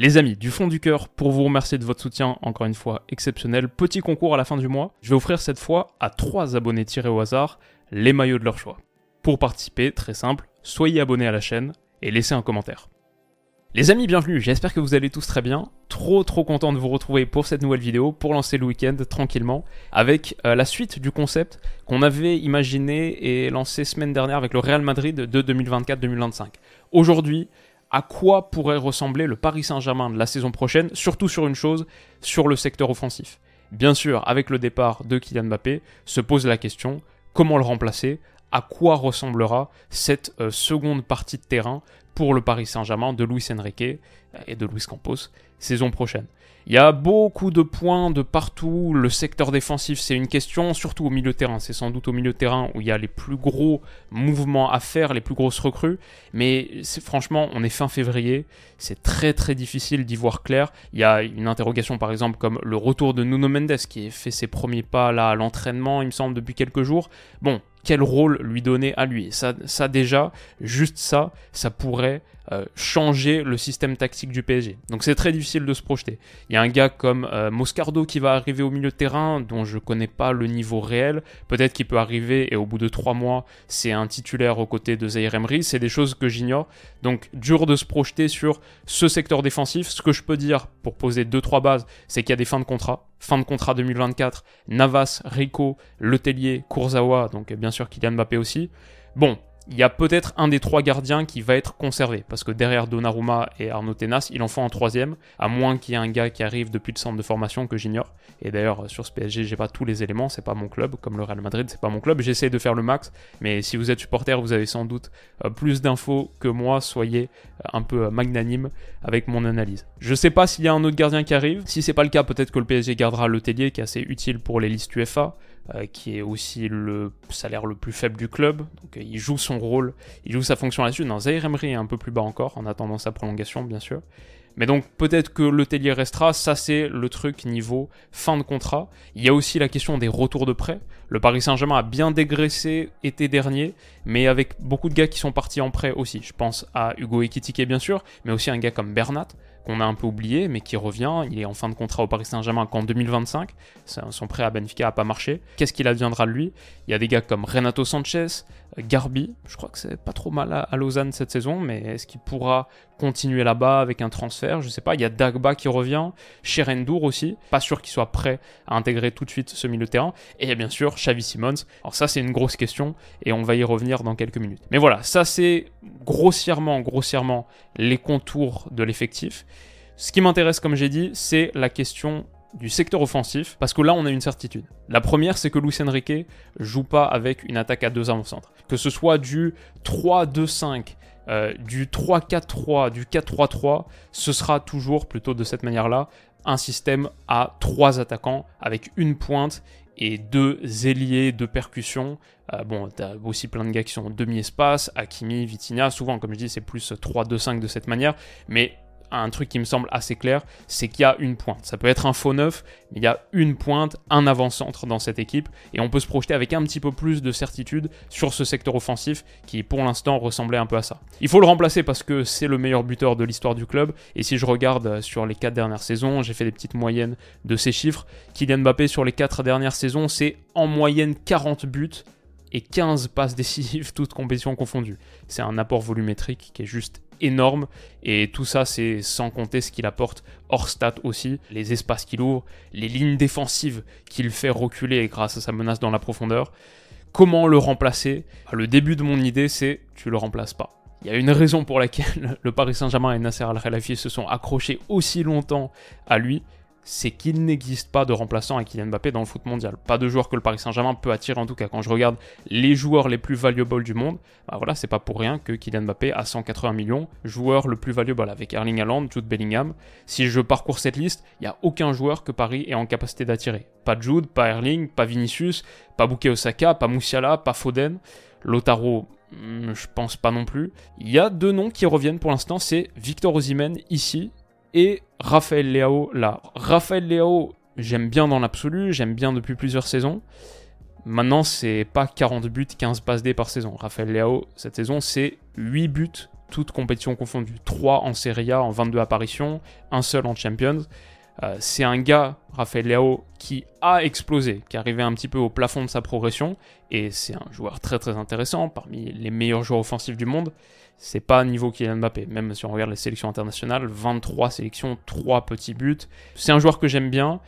Les amis, du fond du cœur, pour vous remercier de votre soutien, encore une fois exceptionnel, petit concours à la fin du mois. Je vais offrir cette fois à trois abonnés tirés au hasard les maillots de leur choix. Pour participer, très simple, soyez abonnés à la chaîne et laissez un commentaire. Les amis, bienvenue, j'espère que vous allez tous très bien. Trop trop content de vous retrouver pour cette nouvelle vidéo, pour lancer le week-end tranquillement, avec euh, la suite du concept qu'on avait imaginé et lancé semaine dernière avec le Real Madrid de 2024-2025. Aujourd'hui, à quoi pourrait ressembler le Paris Saint-Germain de la saison prochaine, surtout sur une chose, sur le secteur offensif. Bien sûr, avec le départ de Kylian Mbappé, se pose la question comment le remplacer? À quoi ressemblera cette euh, seconde partie de terrain pour le Paris Saint-Germain de Luis Enrique et de Luis Campos saison prochaine? Il y a beaucoup de points de partout. Le secteur défensif, c'est une question, surtout au milieu terrain. C'est sans doute au milieu terrain où il y a les plus gros mouvements à faire, les plus grosses recrues. Mais franchement, on est fin février. C'est très très difficile d'y voir clair. Il y a une interrogation par exemple comme le retour de Nuno Mendes qui fait ses premiers pas là à l'entraînement, il me semble, depuis quelques jours. Bon, quel rôle lui donner à lui. Ça, ça déjà, juste ça, ça pourrait euh, changer le système tactique du PSG. Donc c'est très difficile de se projeter. Il y a un gars comme euh, Moscardo qui va arriver au milieu de terrain, dont je connais pas le niveau réel. Peut-être qu'il peut arriver et au bout de trois mois, c'est un titulaire aux côtés de Zaire Emery. C'est des choses que j'ignore. Donc dur de se projeter sur ce secteur défensif. Ce que je peux dire pour poser deux trois bases, c'est qu'il y a des fins de contrat. Fin de contrat 2024, Navas, Rico, Letellier, Kurzawa, donc bien sûr Kylian Mbappé aussi. Bon, il y a peut-être un des trois gardiens qui va être conservé, parce que derrière Donnarumma et Arnaud Tenas, il en faut un troisième, à moins qu'il y ait un gars qui arrive depuis le centre de formation que j'ignore. Et d'ailleurs, sur ce PSG, j'ai pas tous les éléments, c'est pas mon club, comme le Real Madrid, c'est pas mon club, j'essaie de faire le max, mais si vous êtes supporter, vous avez sans doute euh, plus d'infos que moi, soyez euh, un peu euh, magnanime avec mon analyse. Je sais pas s'il y a un autre gardien qui arrive, si c'est pas le cas, peut-être que le PSG gardera le Tellier, qui est assez utile pour les listes UEFA, qui est aussi le salaire le plus faible du club. Donc euh, il joue son rôle, il joue sa fonction là-dessus. Non, Zaire Emery est un peu plus bas encore, en attendant sa prolongation, bien sûr. Mais donc peut-être que le Tellier restera, ça c'est le truc niveau fin de contrat. Il y a aussi la question des retours de prêt. Le Paris Saint-Germain a bien dégraissé été dernier, mais avec beaucoup de gars qui sont partis en prêt aussi. Je pense à Hugo Ekitike bien sûr, mais aussi un gars comme Bernat, qu'on a un peu oublié, mais qui revient. Il est en fin de contrat au Paris Saint-Germain qu'en 2025. Son prêt à Benfica n'a pas marché. Qu'est-ce qu'il adviendra de lui? Il y a des gars comme Renato Sanchez, Garbi. Je crois que c'est pas trop mal à, Lausanne cette saison, mais est-ce qu'il pourra continuer là-bas avec un transfert Je sais pas. Il y a Dagba qui revient, Cherendour aussi. Pas sûr qu'il soit prêt à intégrer tout de suite ce milieu de terrain. Et il y a bien sûr Xavi Simons. Alors ça, c'est une grosse question et on va y revenir dans quelques minutes. Mais voilà, ça c'est grossièrement, grossièrement les contours de l'effectif. Ce qui m'intéresse, comme j'ai dit, c'est la question du secteur offensif, parce que là on a une certitude. La première, c'est que Luis Enrique joue pas avec une attaque à deux avant-centre. Que ce soit du 3-2-5, euh, du 3-4-3, du 4-3-3, ce sera toujours plutôt de cette manière-là un système à trois attaquants avec une pointe et deux ailiers de percussion. Euh, bon, t'as aussi plein de gars qui sont demi-espace, Hakimi, Vitinha, souvent comme je dis c'est plus 3-2-5 de cette manière, mais un truc qui me semble assez clair, c'est qu'il y a une pointe. Ça peut être un faux neuf, mais il y a une pointe, un avant-centre dans cette équipe, et on peut se projeter avec un petit peu plus de certitude sur ce secteur offensif qui, pour l'instant, ressemblait un peu à ça. Il faut le remplacer parce que c'est le meilleur buteur de l'histoire du club, et si je regarde sur les 4 dernières saisons, j'ai fait des petites moyennes de ces chiffres. Kylian Mbappé sur les 4 dernières saisons, c'est en moyenne 40 buts et 15 passes décisives, toutes compétitions confondues. C'est un apport volumétrique qui est juste énorme. Et tout ça, c'est sans compter ce qu'il apporte hors stat aussi, les espaces qu'il ouvre, les lignes défensives qu'il fait reculer grâce à sa menace dans la profondeur. Comment le remplacer? Le début de mon idée, c'est tu le remplaces pas. Il y a une raison pour laquelle le Paris Saint-Germain et Nasser Al-Khelaifi se sont accrochés aussi longtemps à lui, c'est qu'il n'existe pas de remplaçant à Kylian Mbappé dans le foot mondial. Pas de joueur que le Paris Saint-Germain peut attirer en tout cas. Quand je regarde les joueurs les plus valuables du monde, bah voilà, c'est pas pour rien que Kylian Mbappé a 180 millions, joueur le plus valuable avec Erling Haaland, Jude Bellingham. Si je parcours cette liste, il n'y a aucun joueur que Paris est en capacité d'attirer. Pas Jude, pas Erling, pas Vinicius, pas Bouquet Osaka, pas Moussiala, pas Foden. Lotaro, hmm, je pense pas non plus. Il y a deux noms qui reviennent pour l'instant, c'est Victor Osimhen ici et Raphaël Leao là. Raphaël Leao, j'aime bien dans l'absolu, j'aime bien depuis plusieurs saisons. Maintenant, c'est pas 40 buts, 15 passes D par saison. Raphaël Leao, cette saison, c'est 8 buts, toutes compétitions confondues. 3 en Serie A en 22 apparitions, un seul en Champions. Euh, c'est un gars, Raphaël Leao, qui a explosé, qui arrivait un petit peu au plafond de sa progression, et c'est un joueur très très intéressant, parmi les meilleurs joueurs offensifs du monde. C'est pas niveau Kylian Mbappé, même si on regarde les sélections internationales, 23 sélections, 3 petits buts. C'est un joueur que j'aime bien,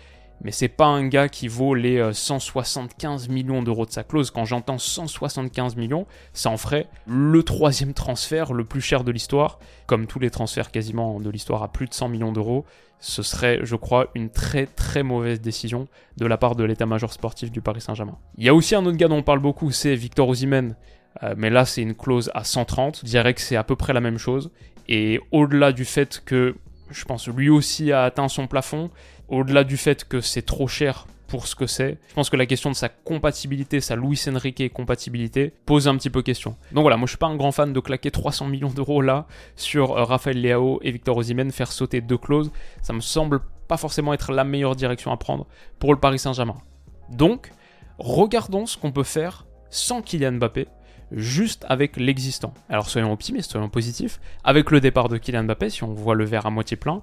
mais c'est pas un gars qui vaut les 175 euh, millions d'euros de sa clause. Quand j'entends 175 millions, ça en ferait le troisième transfert le plus cher de l'histoire. Comme tous les transferts quasiment de l'histoire à plus de 100 millions d'euros, ce serait, je crois, une très très mauvaise décision de la part de l'état-major sportif du Paris Saint-Germain. Il y a aussi un autre gars dont on parle beaucoup, c'est Victor Osimhen. Euh, mais là, c'est une clause à 130. Je dirais que c'est à peu près la même chose. Et au-delà du fait que, je pense, lui aussi a atteint son plafond, au-delà du fait que c'est trop cher pour ce que c'est. Je pense que la question de sa compatibilité, sa Luis Enrique compatibilité, pose un petit peu question. Donc voilà, moi je suis pas un grand fan de claquer 300 millions d'euros là sur euh, Raphaël Leao et Victor Osimhen, faire sauter deux clauses. Ça me semble pas forcément être la meilleure direction à prendre pour le Paris Saint-Germain. Donc, regardons ce qu'on peut faire sans Kylian Mbappé juste avec l'existant. Alors soyons optimistes, soyons positifs. Avec le départ de Kylian Mbappé, si on voit le verre à moitié plein,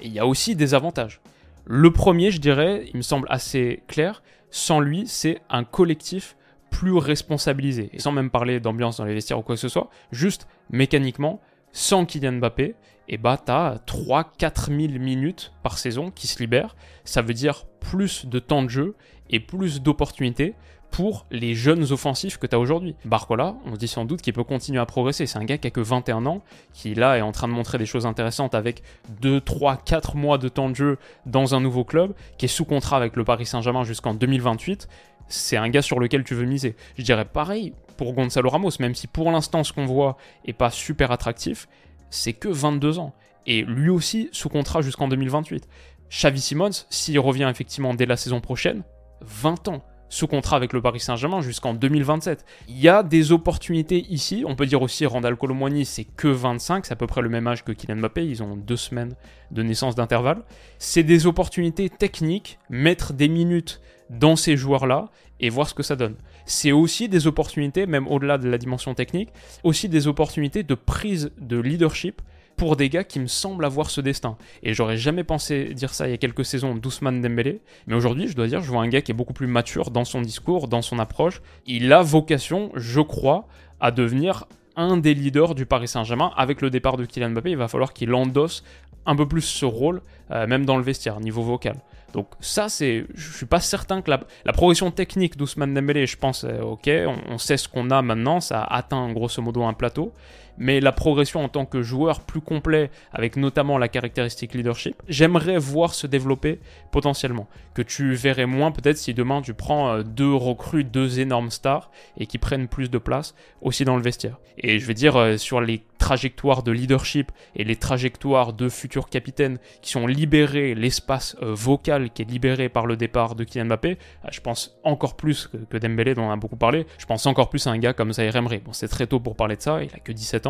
il y a aussi des avantages. Le premier, je dirais, il me semble assez clair, sans lui, c'est un collectif plus responsabilisé. Et sans même parler d'ambiance dans les vestiaires ou quoi que ce soit, juste mécaniquement, sans Kylian Mbappé, et eh bah t'as 3-4 000 minutes par saison qui se libèrent. Ça veut dire plus de temps de jeu et plus d'opportunités pour les jeunes offensifs que tu as aujourd'hui. Barcola, on se dit sans doute qu'il peut continuer à progresser. C'est un gars qui a que 21 ans, qui là est en train de montrer des choses intéressantes avec 2, 3, 4 mois de temps de jeu dans un nouveau club, qui est sous contrat avec le Paris Saint-Germain jusqu'en 2028. C'est un gars sur lequel tu veux miser. Je dirais pareil pour Gonzalo Ramos, même si pour l'instant ce qu'on voit est pas super attractif, c'est que 22 ans. Et lui aussi sous contrat jusqu'en 2028. Xavi Simons, s'il revient effectivement dès la saison prochaine, 20 ans sous contrat avec le Paris Saint-Germain jusqu'en 2027. Il y a des opportunités ici. On peut dire aussi Randall Colomwani, c'est que 25, c'est à peu près le même âge que Kylian Mbappé. Ils ont deux semaines de naissance d'intervalle. C'est des opportunités techniques, mettre des minutes dans ces joueurs-là et voir ce que ça donne. C'est aussi des opportunités, même au-delà de la dimension technique, aussi des opportunités de prise de leadership pour des gars qui me semblent avoir ce destin. Et j'aurais jamais pensé dire ça il y a quelques saisons d'Ousmane Dembélé, mais aujourd'hui, je dois dire, je vois un gars qui est beaucoup plus mature dans son discours, dans son approche. Il a vocation, je crois, à devenir un des leaders du Paris Saint-Germain. Avec le départ de Kylian Mbappé, il va falloir qu'il endosse un peu plus ce rôle, euh, même dans le vestiaire, niveau vocal. Donc ça, c'est, je suis pas certain que la, progression technique d'Ousmane Dembélé, je pense, ok, on, on, sait ce qu'on a maintenant, ça a atteint grosso modo un plateau, mais la progression en tant que joueur plus complet, avec notamment la caractéristique leadership, j'aimerais voir se développer potentiellement. Que tu verrais moins peut-être si demain tu prends euh, deux recrues, deux énormes stars, et qui prennent plus de place aussi dans le vestiaire. Et je vais dire, euh, sur les trajectoires de leadership et les trajectoires de futurs capitaines qui sont libérés, l'espace euh, vocal qui est libéré par le départ de Kylian Mbappé, je pense encore plus que, Dembélé dont on a beaucoup parlé, je pense encore plus à un gars comme Zaire Emery. Bon, c'est très tôt pour parler de ça, il a que 17 ans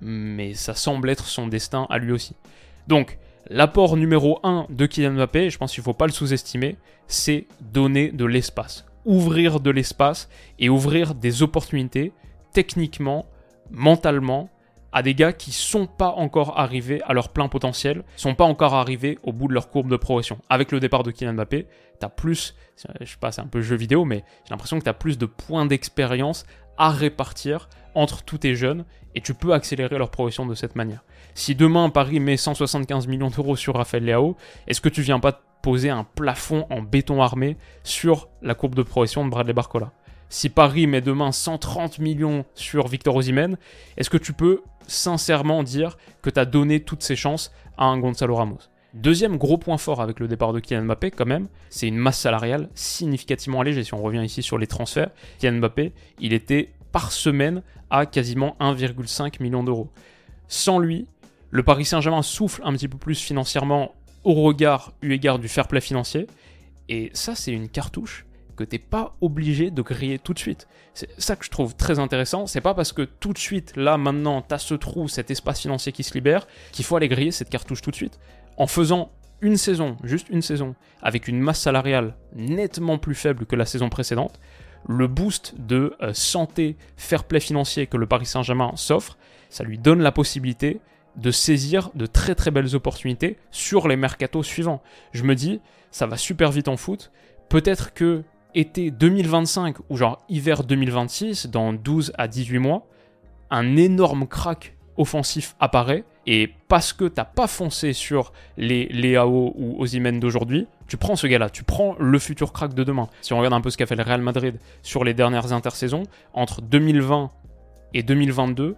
mais ça semble être son destin à lui aussi. Donc, l'apport numéro 1 de Kylian Mbappé, je pense qu'il ne faut pas le sous-estimer, c'est donner de l'espace. Ouvrir de l'espace et ouvrir des opportunités, techniquement, mentalement, à des gars qui sont pas encore arrivés à leur plein potentiel, sont pas encore arrivés au bout de leur courbe de progression. Avec le départ de Kylian Mbappé, tu as plus, je sais pas, c'est un peu jeu vidéo, mais j'ai l'impression que tu as plus de points d'expérience à répartir entre tous tes jeunes et tu peux accélérer leur progression de cette manière. Si demain Paris met 175 millions d'euros sur Raphaël Leao, est-ce que tu viens pas poser un plafond en béton armé sur la courbe de progression de Bradley Barcola? Si Paris met demain 130 millions sur Victor Osimhen, est-ce que tu peux sincèrement dire que tu as donné toutes ses chances à un Gonzalo Ramos? Deuxième gros point fort avec le départ de Kylian Mbappé, quand même, c'est une masse salariale significativement allégée. Si on revient ici sur les transferts, Kylian Mbappé, il était par semaine à quasiment 1,5 million d'euros. Sans lui, le Paris Saint-Germain souffle un petit peu plus financièrement au regard, eu égard du fair play financier. Et ça, c'est une cartouche que t'es pas obligé de griller tout de suite. C'est ça que je trouve très intéressant. C'est pas parce que tout de suite, là, maintenant, t'as ce trou, cet espace financier qui se libère, qu'il faut aller griller cette cartouche tout de suite. En faisant une saison, juste une saison, avec une masse salariale nettement plus faible que la saison précédente, le boost de euh, santé, fair play financier que le Paris Saint-Germain s'offre, ça lui donne la possibilité de saisir de très très belles opportunités sur les mercatos suivants. Je me dis, ça va super vite en foot. Peut-être que été 2025 ou genre hiver 2026, dans 12 à 18 mois, un énorme crack offensif apparaît et parce que t'as pas foncé sur les Léao ou Ozymen d'aujourd'hui, tu prends ce gars-là, tu prends le futur crack de demain. Si on regarde un peu ce qu'a fait le Real Madrid sur les dernières intersaisons, entre 2020 et 2022,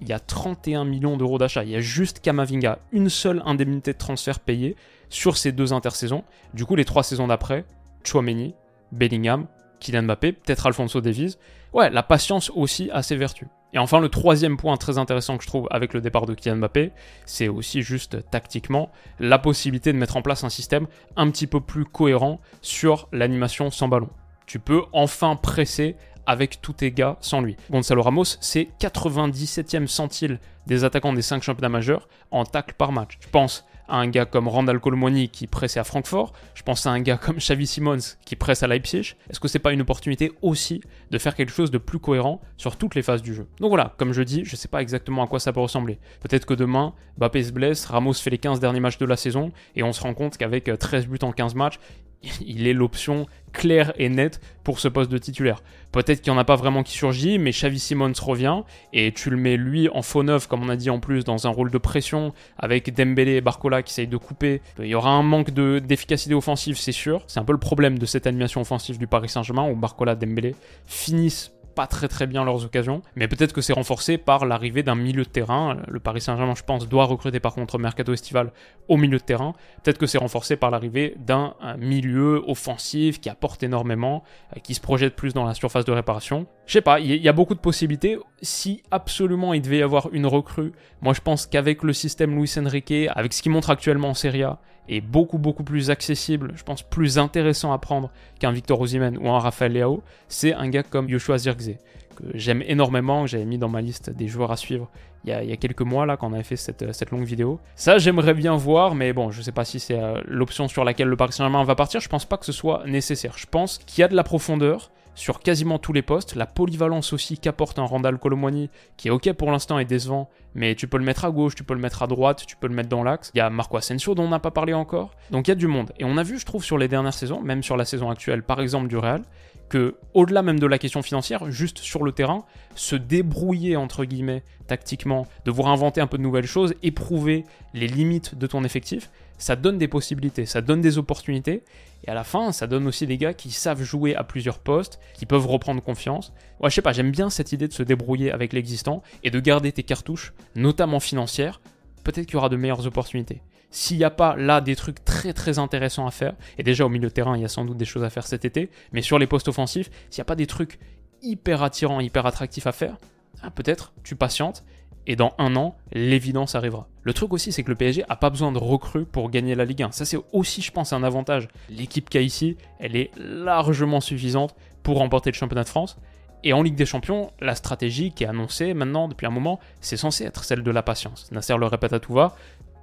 il y a 31 millions d'euros d'achat. Il y a juste Kamavinga, une seule indemnité de transfert payée sur ces deux intersaisons. Du coup, les trois saisons d'après, Chouameni, Bellingham, Kylian Mbappé, peut-être Alfonso Davies. Ouais, la patience aussi a ses vertus. Et enfin, le troisième point très intéressant que je trouve avec le départ de Kylian Mbappé, c'est aussi juste tactiquement la possibilité de mettre en place un système un petit peu plus cohérent sur l'animation sans ballon. Tu peux enfin presser avec tous tes gars sans lui. Gonzalo Ramos, c'est 97e centile des attaquants des 5 championnats majeurs en tacle par match. Je pense à un gars comme Randall Colmoni qui presse à Francfort, je pense à un gars comme Xavi Simons qui presse à Leipzig. Est-ce que c'est pas une opportunité aussi de faire quelque chose de plus cohérent sur toutes les phases du jeu? Donc voilà, comme je dis, je sais pas exactement à quoi ça peut ressembler. Peut-être que demain, Mbappé se blesse, Ramos fait les 15 derniers matchs de la saison et on se rend compte qu'avec 13 buts en 15 matchs, il est l'option claire et nette pour ce poste de titulaire. Peut-être qu'il n'y en a pas vraiment qui surgit, mais Xavi Simons revient et tu le mets lui en faux neuf, comme on a dit en plus, dans un rôle de pression avec Dembélé et Barcola qui essayent de couper. Il y aura un manque d'efficacité offensive, c'est sûr. C'est un peu le problème de cette animation offensive du Paris Saint-Germain où Barcola et Dembélé finissent pas très très bien leurs occasions, mais peut-être que c'est renforcé par l'arrivée d'un milieu de terrain. Le Paris Saint-Germain, je pense, doit recruter par contre mercato estival au milieu de terrain. Peut-être que c'est renforcé par l'arrivée d'un milieu offensif qui apporte énormément, euh, qui se projette plus dans la surface de réparation. Je sais pas, il y, a beaucoup de possibilités. Si absolument il devait y avoir une recrue, moi je pense qu'avec le système Luis Enrique, avec ce qu'il montre actuellement en Serie A, est beaucoup beaucoup plus accessible, je pense plus intéressant à prendre qu'un Victor Osimhen ou un Rafael Leao, c'est un gars comme Yoshua Zirkzee, que j'aime énormément, que j'avais mis dans ma liste des joueurs à suivre il y a, quelques mois là quand on avait fait cette, cette longue vidéo. Ça j'aimerais bien voir, mais bon, je sais pas si c'est euh, l'option sur laquelle le Paris Saint-Germain va partir, je pense pas que ce soit nécessaire. Je pense qu'il y a de la profondeur, sur quasiment tous les postes. La polyvalence aussi qu'apporte un Randall Colomwani, qui est ok pour l'instant et décevant, mais tu peux le mettre à gauche, tu peux le mettre à droite, tu peux le mettre dans l'axe. Il y a Marco Asensio dont on n'a pas parlé encore. Donc il y a du monde. Et on a vu, je trouve, sur les dernières saisons, même sur la saison actuelle, par exemple du Real, que au-delà même de la question financière, juste sur le terrain, se débrouiller entre guillemets tactiquement, devoir inventer un peu de nouvelles choses, éprouver les limites de ton effectif, ça donne des possibilités, ça donne des opportunités, et à la fin, ça donne aussi des gars qui savent jouer à plusieurs postes, qui peuvent reprendre confiance. Ouais, je sais pas, j'aime bien cette idée de se débrouiller avec l'existant et de garder tes cartouches, notamment financières. Peut-être qu'il y aura de meilleures opportunités. S'il n'y a pas là des trucs très très intéressants à faire, et déjà au milieu de terrain, il y a sans doute des choses à faire cet été, mais sur les postes offensifs, s'il n'y a pas des trucs hyper attirants, hyper attractifs à faire, ah, peut-être tu patientes et dans un an, l'évidence arrivera. Le truc aussi, c'est que le PSG a pas besoin de recrues pour gagner la Ligue 1. Ça, c'est aussi, je pense, un avantage. L'équipe qu'il y a ici, elle est largement suffisante pour remporter le championnat de France. Et en Ligue des Champions, la stratégie qui est annoncée maintenant depuis un moment, c'est censé être celle de la patience. Nasser le répète à tout va,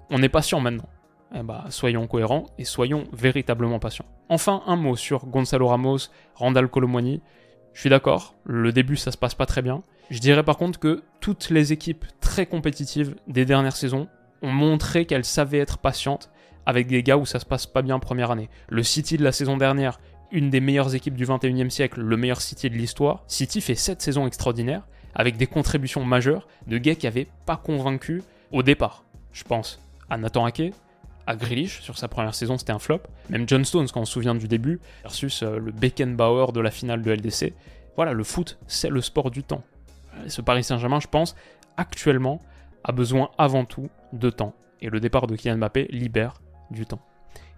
on est patient maintenant. Eh bah, soyons cohérents et soyons véritablement patients. Enfin, un mot sur Gonzalo Ramos, Randall Colomwani. Je suis d'accord, le début ça se passe pas très bien. Je dirais par contre que toutes les équipes très compétitives des dernières saisons ont montré qu'elles savaient être patientes avec des gars où ça se passe pas bien en première année. Le City de la saison dernière, une des meilleures équipes du 21e siècle, le meilleur City de l'histoire. City fait cette saison extraordinaire avec des contributions majeures de gars qui n'avaient pas convaincu au départ. Je pense à Nathan Ake, à Grealish, sur sa première saison c'était un flop. Même John Stones, quand on se souvient du début, versus euh, le Beckenbauer de la finale de LDC. Voilà, le foot, c'est le sport du temps. Ce Paris Saint-Germain, je pense, actuellement, a besoin avant tout de temps. Et le départ de Kylian Mbappé libère du temps.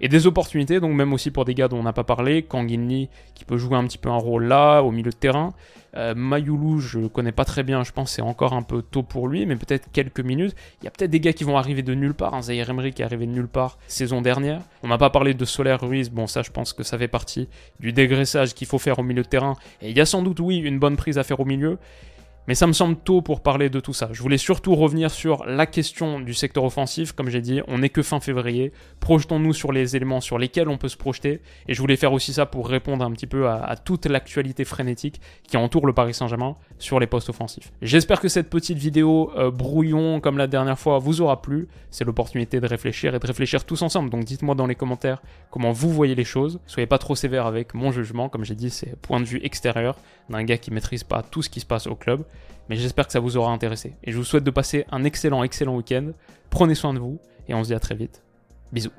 Et des opportunités, donc même aussi pour des gars dont on n'a pas parlé, Kang Lee qui peut jouer un petit peu un rôle là, au milieu de terrain. Euh, Mayulu, je le connais pas très bien, je pense c'est encore un peu tôt pour lui, mais peut-être quelques minutes. Il y a peut-être des gars qui vont arriver de nulle part, un Zaire Emery qui est arrivé de nulle part saison dernière. On n'a pas parlé de Solaire Ruiz, bon ça je pense que ça fait partie du dégraissage qu'il faut faire au milieu de terrain. Et il y a sans doute, oui, une bonne prise à faire au milieu. Mais ça me semble tôt pour parler de tout ça. Je voulais surtout revenir sur la question du secteur offensif. Comme j'ai dit, on n'est que fin février. Projetons-nous sur les éléments sur lesquels on peut se projeter. Et je voulais faire aussi ça pour répondre un petit peu à, toute l'actualité frénétique qui entoure le Paris Saint-Germain sur les postes offensifs. J'espère que cette petite vidéo euh, brouillon comme la dernière fois vous aura plu. C'est l'opportunité de réfléchir et de réfléchir tous ensemble. Donc dites-moi dans les commentaires comment vous voyez les choses. Soyez pas trop sévère avec mon jugement. Comme j'ai dit, c'est point de vue extérieur d'un gars qui maîtrise pas tout ce qui se passe au club. Mais j'espère que ça vous aura intéressé. Et je vous souhaite de passer un excellent, excellent week-end. Prenez soin de vous et on se dit à très vite. Bisous.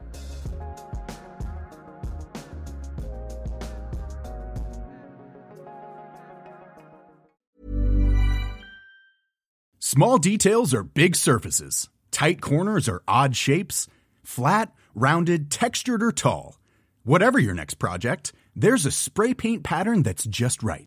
Small details are big surfaces. Tight corners are odd shapes. Flat, rounded, textured, or tall. Whatever your next project, there's a spray paint pattern that's just right.